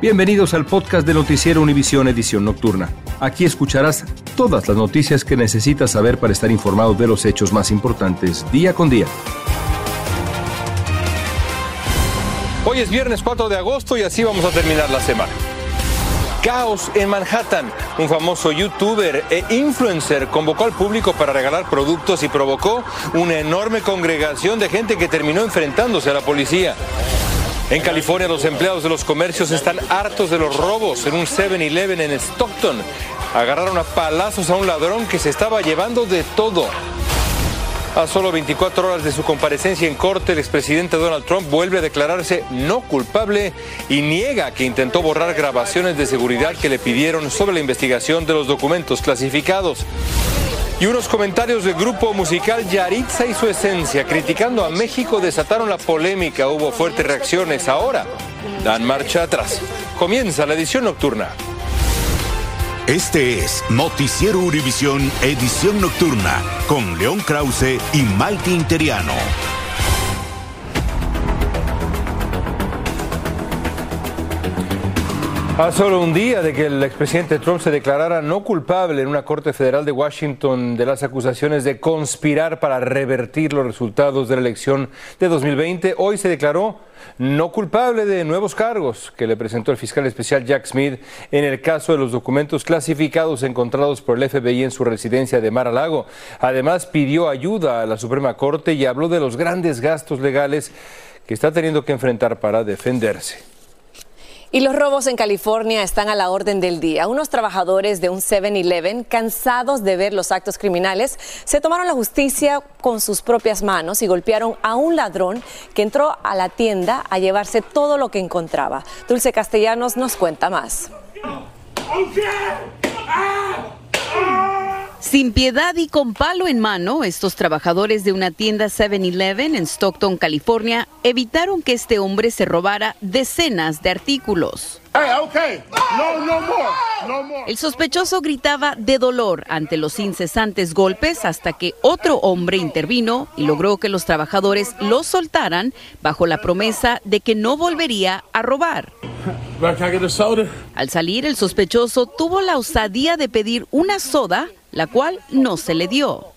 Bienvenidos al podcast de Noticiero Univisión Edición Nocturna. Aquí escucharás todas las noticias que necesitas saber para estar informado de los hechos más importantes día con día. Hoy es viernes 4 de agosto y así vamos a terminar la semana. Caos en Manhattan. Un famoso youtuber e influencer convocó al público para regalar productos y provocó una enorme congregación de gente que terminó enfrentándose a la policía. En California, los empleados de los comercios están hartos de los robos. En un 7-Eleven en Stockton, agarraron a palazos a un ladrón que se estaba llevando de todo. A solo 24 horas de su comparecencia en corte, el expresidente Donald Trump vuelve a declararse no culpable y niega que intentó borrar grabaciones de seguridad que le pidieron sobre la investigación de los documentos clasificados. Y unos comentarios del grupo musical Yaritza y su esencia, criticando a México, desataron la polémica. Hubo fuertes reacciones. Ahora dan marcha atrás. Comienza la edición nocturna. Este es Noticiero Univisión Edición Nocturna con León Krause y Maite Interiano. A solo un día de que el expresidente Trump se declarara no culpable en una corte federal de Washington de las acusaciones de conspirar para revertir los resultados de la elección de 2020, hoy se declaró no culpable de nuevos cargos que le presentó el fiscal especial Jack Smith en el caso de los documentos clasificados encontrados por el FBI en su residencia de Mar-a-Lago. Además, pidió ayuda a la Suprema Corte y habló de los grandes gastos legales que está teniendo que enfrentar para defenderse. Y los robos en California están a la orden del día. Unos trabajadores de un 7-Eleven, cansados de ver los actos criminales, se tomaron la justicia con sus propias manos y golpearon a un ladrón que entró a la tienda a llevarse todo lo que encontraba. Dulce Castellanos nos cuenta más. Sin piedad y con palo en mano, estos trabajadores de una tienda 7-Eleven en Stockton, California, evitaron que este hombre se robara decenas de artículos. El sospechoso gritaba de dolor ante los incesantes golpes hasta que otro hombre intervino y logró que los trabajadores lo soltaran bajo la promesa de que no volvería a robar. Al salir, el sospechoso tuvo la osadía de pedir una soda la cual no se le dio.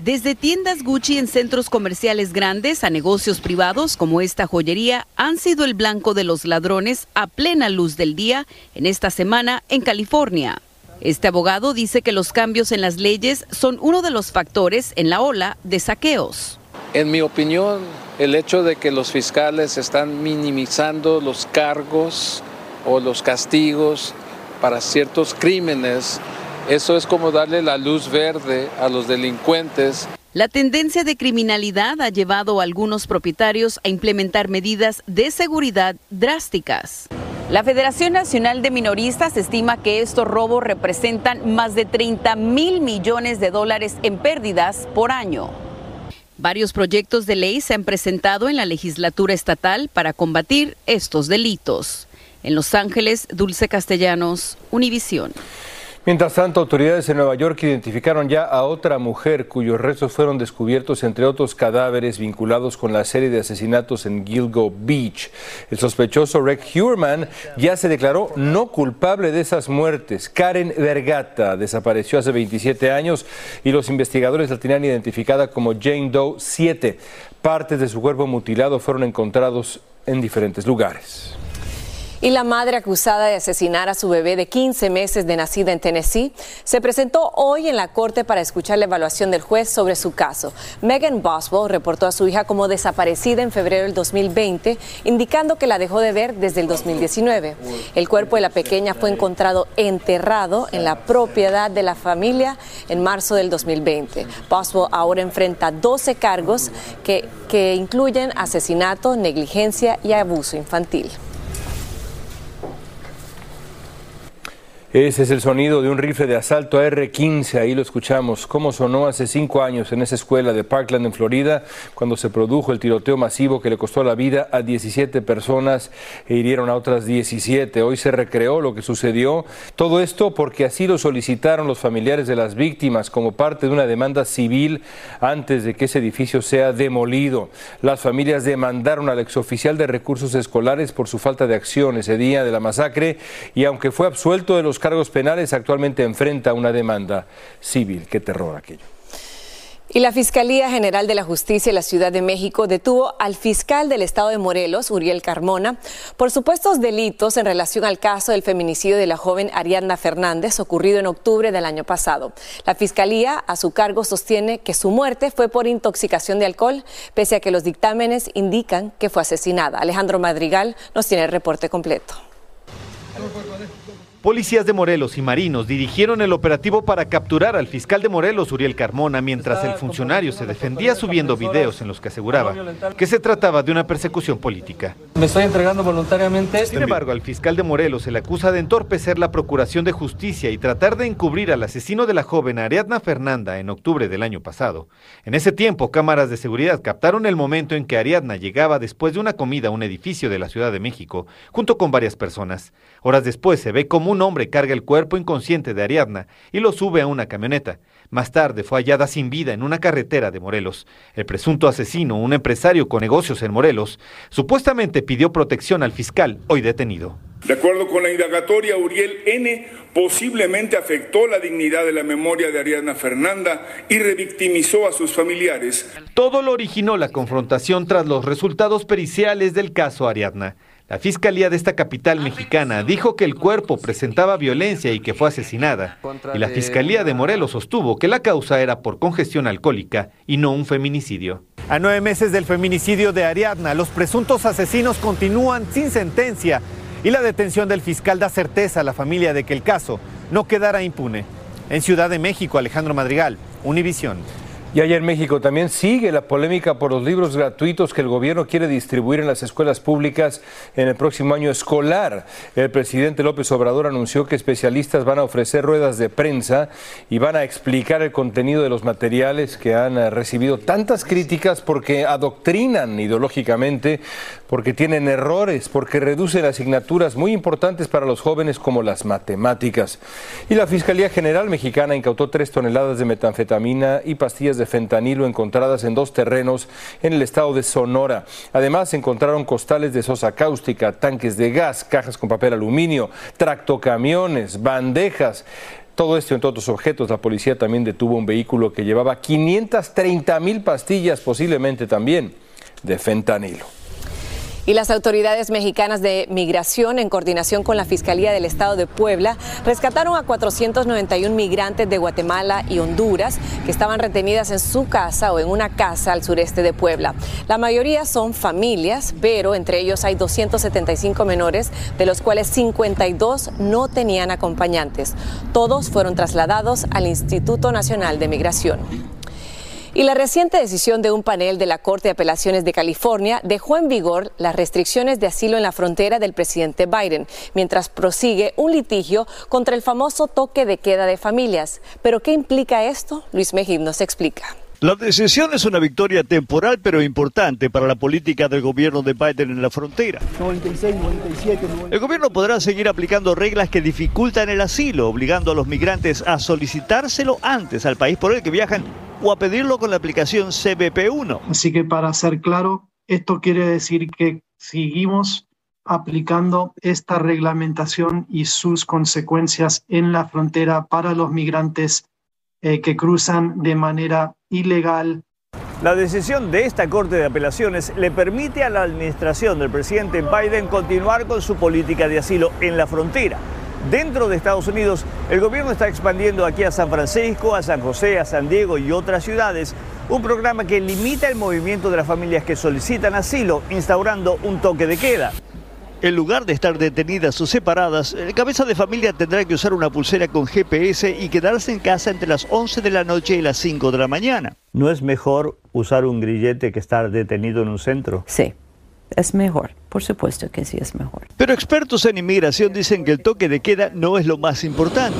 Desde tiendas Gucci en centros comerciales grandes a negocios privados como esta joyería han sido el blanco de los ladrones a plena luz del día en esta semana en California. Este abogado dice que los cambios en las leyes son uno de los factores en la ola de saqueos. En mi opinión, el hecho de que los fiscales están minimizando los cargos o los castigos para ciertos crímenes, eso es como darle la luz verde a los delincuentes. La tendencia de criminalidad ha llevado a algunos propietarios a implementar medidas de seguridad drásticas. La Federación Nacional de Minoristas estima que estos robos representan más de 30 mil millones de dólares en pérdidas por año. Varios proyectos de ley se han presentado en la legislatura estatal para combatir estos delitos. En Los Ángeles, Dulce Castellanos, Univisión. Mientras tanto, autoridades en Nueva York identificaron ya a otra mujer cuyos restos fueron descubiertos entre otros cadáveres vinculados con la serie de asesinatos en Gilgo Beach. El sospechoso Rick Huerman ya se declaró no culpable de esas muertes. Karen Vergata desapareció hace 27 años y los investigadores la tenían identificada como Jane Doe 7. Partes de su cuerpo mutilado fueron encontrados en diferentes lugares. Y la madre acusada de asesinar a su bebé de 15 meses de nacida en Tennessee se presentó hoy en la corte para escuchar la evaluación del juez sobre su caso. Megan Boswell reportó a su hija como desaparecida en febrero del 2020, indicando que la dejó de ver desde el 2019. El cuerpo de la pequeña fue encontrado enterrado en la propiedad de la familia en marzo del 2020. Boswell ahora enfrenta 12 cargos que, que incluyen asesinato, negligencia y abuso infantil. Ese es el sonido de un rifle de asalto R-15, ahí lo escuchamos, cómo sonó hace cinco años en esa escuela de Parkland, en Florida, cuando se produjo el tiroteo masivo que le costó la vida a 17 personas e hirieron a otras 17. Hoy se recreó lo que sucedió, todo esto porque así lo solicitaron los familiares de las víctimas como parte de una demanda civil antes de que ese edificio sea demolido. Las familias demandaron al exoficial de recursos escolares por su falta de acción ese día de la masacre y aunque fue absuelto de los cargos penales, actualmente enfrenta una demanda civil. Qué terror aquello. Y la Fiscalía General de la Justicia de la Ciudad de México detuvo al fiscal del estado de Morelos, Uriel Carmona, por supuestos delitos en relación al caso del feminicidio de la joven Ariadna Fernández ocurrido en octubre del año pasado. La Fiscalía a su cargo sostiene que su muerte fue por intoxicación de alcohol, pese a que los dictámenes indican que fue asesinada. Alejandro Madrigal nos tiene el reporte completo. Policías de Morelos y marinos dirigieron el operativo para capturar al fiscal de Morelos, Uriel Carmona, mientras el funcionario se defendía subiendo videos en los que aseguraba que se trataba de una persecución política. Me estoy entregando voluntariamente. Sin embargo, al fiscal de Morelos se le acusa de entorpecer la procuración de justicia y tratar de encubrir al asesino de la joven Ariadna Fernanda en octubre del año pasado. En ese tiempo, cámaras de seguridad captaron el momento en que Ariadna llegaba después de una comida a un edificio de la Ciudad de México, junto con varias personas. Horas después se ve como un hombre carga el cuerpo inconsciente de Ariadna y lo sube a una camioneta. Más tarde fue hallada sin vida en una carretera de Morelos. El presunto asesino, un empresario con negocios en Morelos, supuestamente pidió protección al fiscal hoy detenido. De acuerdo con la indagatoria, Uriel N. posiblemente afectó la dignidad de la memoria de Ariadna Fernanda y revictimizó a sus familiares. Todo lo originó la confrontación tras los resultados periciales del caso Ariadna. La fiscalía de esta capital mexicana dijo que el cuerpo presentaba violencia y que fue asesinada. Y la fiscalía de Morelos sostuvo que la causa era por congestión alcohólica y no un feminicidio. A nueve meses del feminicidio de Ariadna, los presuntos asesinos continúan sin sentencia y la detención del fiscal da certeza a la familia de que el caso no quedará impune. En Ciudad de México, Alejandro Madrigal, Univisión. Y allá en México también sigue la polémica por los libros gratuitos que el gobierno quiere distribuir en las escuelas públicas en el próximo año escolar. El presidente López Obrador anunció que especialistas van a ofrecer ruedas de prensa y van a explicar el contenido de los materiales que han eh, recibido tantas críticas porque adoctrinan ideológicamente, porque tienen errores, porque reducen asignaturas muy importantes para los jóvenes como las matemáticas. Y la Fiscalía General Mexicana incautó tres toneladas de metanfetamina y pastillas de fentanilo encontradas en dos terrenos en el estado de Sonora. Además, encontraron costales de sosa cáustica, tanques de gas, cajas con papel aluminio, tractocamiones, bandejas. Todo esto en otros objetos. La policía también detuvo un vehículo que llevaba 530 mil pastillas, posiblemente también de fentanilo. Y las autoridades mexicanas de migración, en coordinación con la Fiscalía del Estado de Puebla, rescataron a 491 migrantes de Guatemala y Honduras que estaban retenidas en su casa o en una casa al sureste de Puebla. La mayoría son familias, pero entre ellos hay 275 menores, de los cuales 52 no tenían acompañantes. Todos fueron trasladados al Instituto Nacional de Migración. Y la reciente decisión de un panel de la Corte de Apelaciones de California dejó en vigor las restricciones de asilo en la frontera del presidente Biden, mientras prosigue un litigio contra el famoso toque de queda de familias. ¿Pero qué implica esto? Luis Mejib nos explica. La decisión es una victoria temporal pero importante para la política del gobierno de Biden en la frontera. 96, 97, El gobierno podrá seguir aplicando reglas que dificultan el asilo, obligando a los migrantes a solicitárselo antes al país por el que viajan o a pedirlo con la aplicación CBP1. Así que para ser claro, esto quiere decir que seguimos aplicando esta reglamentación y sus consecuencias en la frontera para los migrantes eh, que cruzan de manera ilegal La decisión de esta Corte de Apelaciones le permite a la administración del presidente Biden continuar con su política de asilo en la frontera. Dentro de Estados Unidos, el gobierno está expandiendo aquí a San Francisco, a San José, a San Diego y otras ciudades un programa que limita el movimiento de las familias que solicitan asilo, instaurando un toque de queda. En lugar de estar detenidas o separadas, el cabeza de familia tendrá que usar una pulsera con GPS y quedarse en casa entre las 11 de la noche y las 5 de la mañana. ¿No es mejor usar un grillete que estar detenido en un centro? Sí, es mejor. Por supuesto que sí es mejor. Pero expertos en inmigración dicen que el toque de queda no es lo más importante.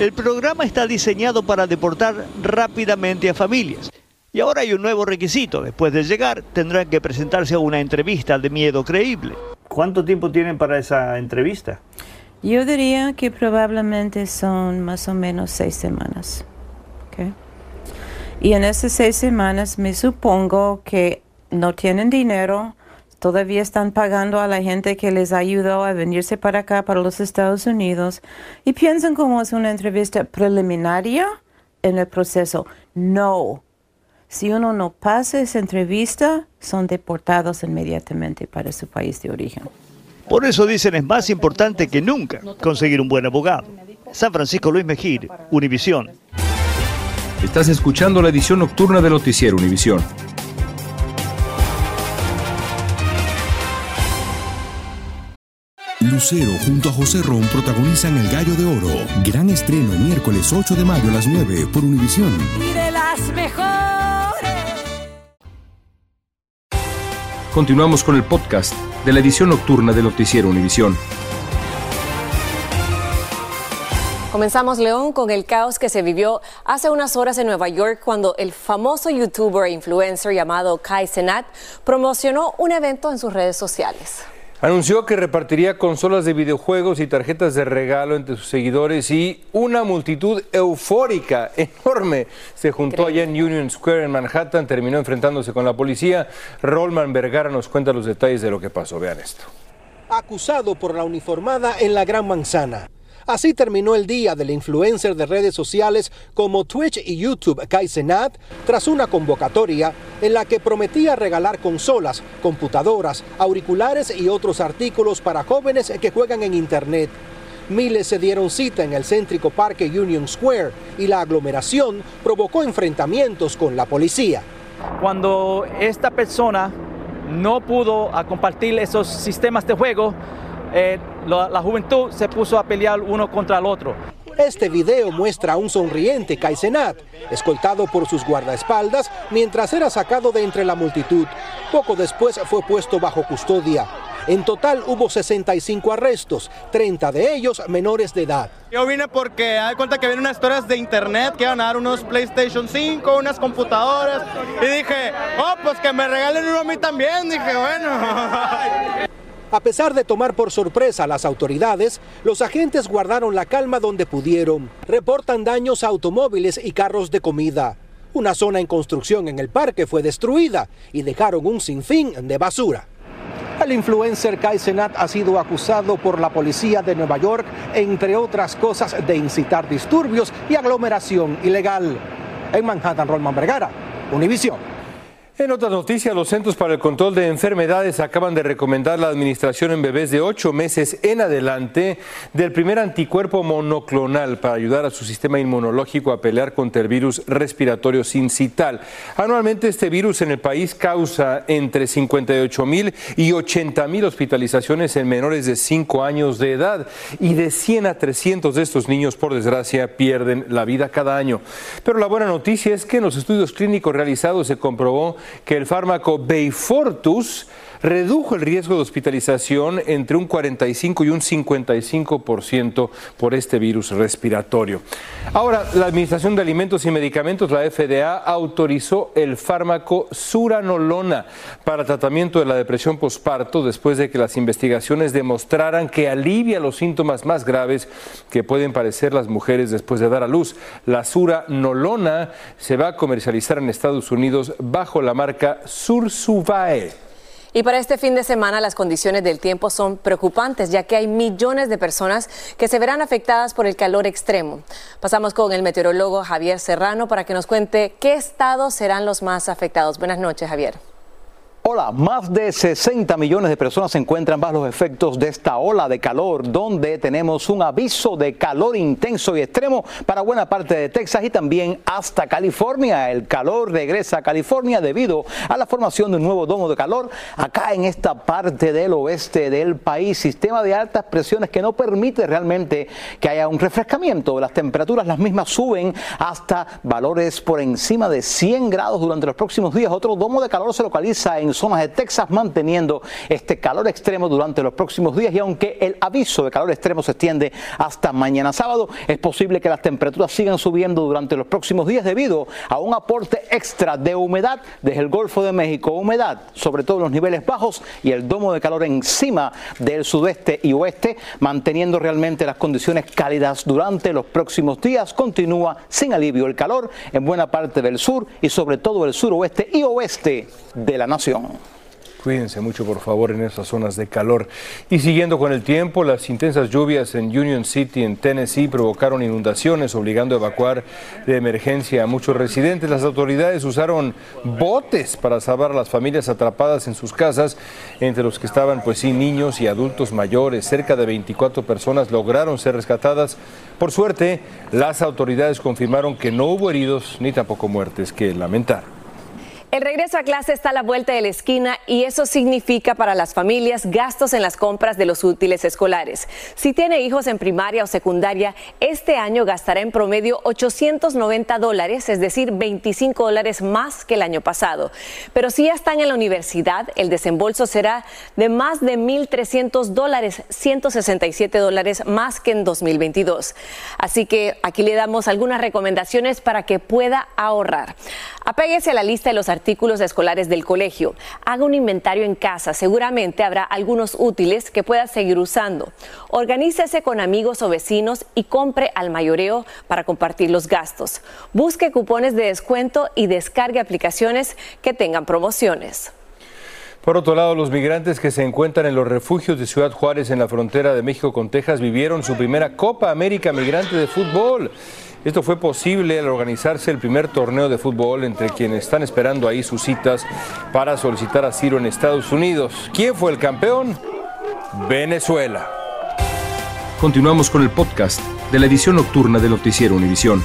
El programa está diseñado para deportar rápidamente a familias. Y ahora hay un nuevo requisito. Después de llegar, tendrán que presentarse a una entrevista de miedo creíble. ¿Cuánto tiempo tienen para esa entrevista? Yo diría que probablemente son más o menos seis semanas. Y en esas seis semanas me supongo que no tienen dinero, todavía están pagando a la gente que les ayudó a venirse para acá, para los Estados Unidos, y piensan como es una entrevista preliminaria en el proceso. No. Si uno no pasa esa entrevista, son deportados inmediatamente para su país de origen. Por eso dicen es más importante que nunca conseguir un buen abogado. San Francisco Luis Mejir, Univisión. Estás escuchando la edición nocturna de Noticiero Univisión. Lucero junto a José Ron protagonizan El Gallo de Oro. Gran estreno miércoles 8 de mayo a las 9 por Univisión. Y de las mejores. Continuamos con el podcast de la edición nocturna de Noticiero Univisión. Comenzamos, León, con el caos que se vivió hace unas horas en Nueva York cuando el famoso youtuber e influencer llamado Kai Senat promocionó un evento en sus redes sociales. Anunció que repartiría consolas de videojuegos y tarjetas de regalo entre sus seguidores y una multitud eufórica, enorme, se juntó allá en Union Square en Manhattan, terminó enfrentándose con la policía. Rolman Vergara nos cuenta los detalles de lo que pasó. Vean esto. Acusado por la uniformada en la Gran Manzana. Así terminó el día del influencer de redes sociales como Twitch y YouTube Kai Cenat tras una convocatoria en la que prometía regalar consolas, computadoras, auriculares y otros artículos para jóvenes que juegan en Internet. Miles se dieron cita en el céntrico parque Union Square y la aglomeración provocó enfrentamientos con la policía. Cuando esta persona no pudo compartir esos sistemas de juego, eh, la, la, juventud se puso a pelear uno contra el otro. Este video muestra a un sonriente Caicenat, escoltado por sus guardaespaldas mientras era sacado de entre la multitud. Poco después fue puesto bajo custodia. En total hubo 65 arrestos, 30 de ellos menores de edad. Yo vine porque hay cuenta que vienen unas historias de internet que iban a dar unos PlayStation 5, unas computadoras. Y dije, oh, pues que me regalen uno a mí también. Dije, bueno. A pesar de tomar por sorpresa a las autoridades, los agentes guardaron la calma donde pudieron. Reportan daños a automóviles y carros de comida. Una zona en construcción en el parque fue destruida y dejaron un sinfín de basura. El influencer Kai Senat ha sido acusado por la policía de Nueva York, entre otras cosas, de incitar disturbios y aglomeración ilegal. En Manhattan, Rolman Vergara, Univision. En otras noticias, los Centros para el Control de Enfermedades acaban de recomendar la administración en bebés de 8 meses en adelante del primer anticuerpo monoclonal para ayudar a su sistema inmunológico a pelear contra el virus respiratorio sincital. Anualmente este virus en el país causa entre 58 mil y 80 mil hospitalizaciones en menores de 5 años de edad y de 100 a 300 de estos niños, por desgracia, pierden la vida cada año. Pero la buena noticia es que en los estudios clínicos realizados se comprobó que el fármaco Beyfortus redujo el riesgo de hospitalización entre un 45 y un 55% por este virus respiratorio. Ahora, la Administración de Alimentos y Medicamentos, la FDA, autorizó el fármaco suranolona para tratamiento de la depresión posparto después de que las investigaciones demostraran que alivia los síntomas más graves que pueden padecer las mujeres después de dar a luz. La suranolona se va a comercializar en Estados Unidos bajo la marca Sursuvae. Y para este fin de semana las condiciones del tiempo son preocupantes, ya que hay millones de personas que se verán afectadas por el calor extremo. Pasamos con el meteorólogo Javier Serrano para que nos cuente qué estados serán los más afectados. Buenas noches, Javier. Hola, más de 60 millones de personas se encuentran bajo los efectos de esta ola de calor, donde tenemos un aviso de calor intenso y extremo para buena parte de Texas y también hasta California. El calor regresa a California debido a la formación de un nuevo domo de calor acá en esta parte del oeste del país. Sistema de altas presiones que no permite realmente que haya un refrescamiento. Las temperaturas las mismas suben hasta valores por encima de 100 grados durante los próximos días. Otro domo de calor se localiza en zonas de Texas manteniendo este calor extremo durante los próximos días y aunque el aviso de calor extremo se extiende hasta mañana sábado, es posible que las temperaturas sigan subiendo durante los próximos días debido a un aporte extra de humedad desde el Golfo de México, humedad sobre todo en los niveles bajos y el domo de calor encima del sudeste y oeste, manteniendo realmente las condiciones cálidas durante los próximos días. Continúa sin alivio el calor en buena parte del sur y sobre todo el suroeste y oeste de la nación. Cuídense mucho, por favor, en esas zonas de calor. Y siguiendo con el tiempo, las intensas lluvias en Union City, en Tennessee, provocaron inundaciones, obligando a evacuar de emergencia a muchos residentes. Las autoridades usaron botes para salvar a las familias atrapadas en sus casas, entre los que estaban, pues sí, niños y adultos mayores. Cerca de 24 personas lograron ser rescatadas. Por suerte, las autoridades confirmaron que no hubo heridos ni tampoco muertes que lamentar. El regreso a clase está a la vuelta de la esquina y eso significa para las familias gastos en las compras de los útiles escolares. Si tiene hijos en primaria o secundaria, este año gastará en promedio 890 dólares, es decir, 25 dólares más que el año pasado. Pero si ya están en la universidad, el desembolso será de más de 1.300 dólares, 167 dólares más que en 2022. Así que aquí le damos algunas recomendaciones para que pueda ahorrar. Apéguese a la lista de los artículos escolares del colegio. Haga un inventario en casa. Seguramente habrá algunos útiles que pueda seguir usando. Organícese con amigos o vecinos y compre al mayoreo para compartir los gastos. Busque cupones de descuento y descargue aplicaciones que tengan promociones. Por otro lado, los migrantes que se encuentran en los refugios de Ciudad Juárez en la frontera de México con Texas vivieron su primera Copa América Migrante de Fútbol. Esto fue posible al organizarse el primer torneo de fútbol entre quienes están esperando ahí sus citas para solicitar asilo en Estados Unidos. ¿Quién fue el campeón? Venezuela. Continuamos con el podcast de la edición nocturna de Noticiero Univisión.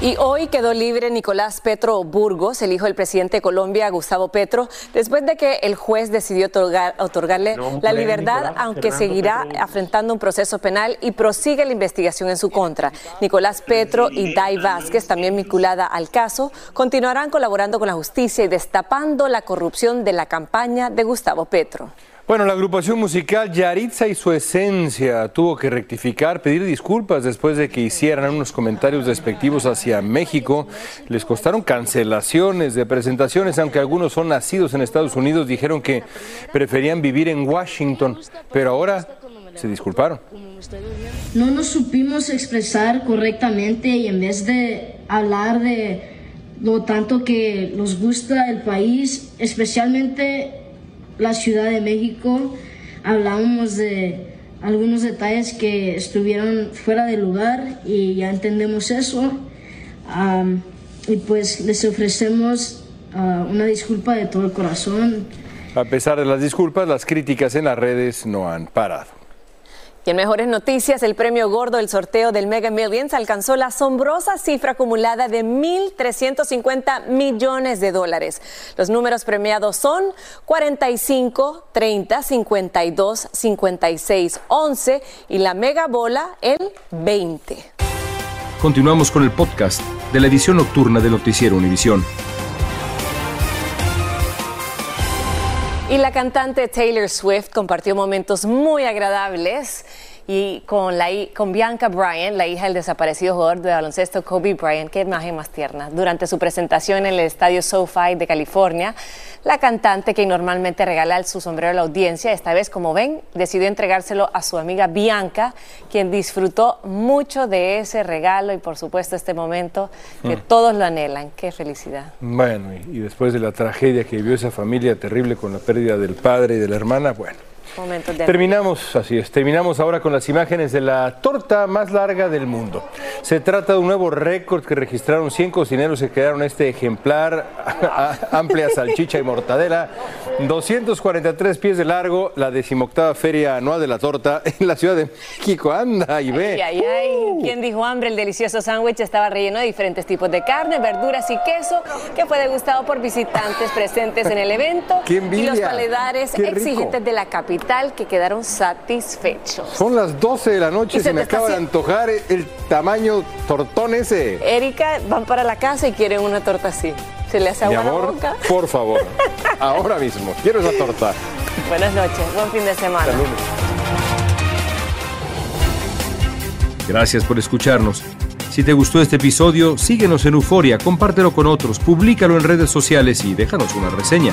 Y hoy quedó libre Nicolás Petro Burgos, el hijo del presidente de Colombia, Gustavo Petro, después de que el juez decidió otorgarle la libertad, aunque seguirá afrontando un proceso penal y prosigue la investigación en su contra. Nicolás Petro y Dai Vázquez, también vinculada al caso, continuarán colaborando con la justicia y destapando la corrupción de la campaña de Gustavo Petro. Bueno, la agrupación musical Yaritza y su esencia tuvo que rectificar, pedir disculpas después de que hicieran unos comentarios despectivos hacia México. Les costaron cancelaciones de presentaciones, aunque algunos son nacidos en Estados Unidos, dijeron que preferían vivir en Washington, pero ahora se disculparon. No nos supimos expresar correctamente y en vez de hablar de lo tanto que nos gusta el país, especialmente la Ciudad de México, hablábamos de algunos detalles que estuvieron fuera de lugar y ya entendemos eso. y pues les ofrecemos ah, una disculpa de todo el corazón. A pesar de las disculpas, las críticas en las redes no han parado. Y en mejores noticias, el premio gordo del sorteo del Mega Millions alcanzó la asombrosa cifra acumulada de 1.350 millones de dólares. Los números premiados son 45, 30, 52, 56, 11 y la mega bola el 20. Continuamos con el podcast de la edición nocturna de Noticiero Univisión. Y la cantante Taylor Swift compartió momentos muy agradables y con, la, con Bianca Bryant, la hija del desaparecido jugador de baloncesto Kobe Bryant, qué imagen más tierna. Durante su presentación en el estadio SoFi de California, La cantante que normalmente regala su sombrero a la audiencia, esta vez, como ven, decidió entregárselo a su amiga Bianca, quien disfrutó mucho de ese regalo y por supuesto este momento que Mm. todos lo anhelan. Qué felicidad. Bueno, y, y después de la tragedia que vivió esa familia terrible con la pérdida del padre y de la hermana, bueno. Momentos de Terminamos, así es, terminamos ahora con las imágenes de la torta más larga del mundo. Se trata de un nuevo récord que registraron 100 cocineros que quedaron este ejemplar, a- amplia salchicha y mortadela, 243 pies de largo, la decimoctava feria anual de la torta en la Ciudad de México. Anda y ve. Ay, ay, ay. ¿Quién dijo hambre? El delicioso sándwich estaba relleno de diferentes tipos de carne, verduras y queso que fue degustado por visitantes presentes en el evento ¡Qué y los paladares ¡Qué rico! exigentes de la capital que quedaron satisfechos. Son las 12 de la noche Y se se me acaba de antojar el tamaño tortón ese. Erika van para la casa y quieren una torta así. ¿Se le hace Mi agua a la amor, boca? por favor, ahora mismo, quiero esa torta. Buenas noches, buen fin de semana. Gracias por escucharnos. Si te gustó este episodio, síguenos en Euforia, compártelo con otros, públicalo en redes sociales y déjanos una reseña.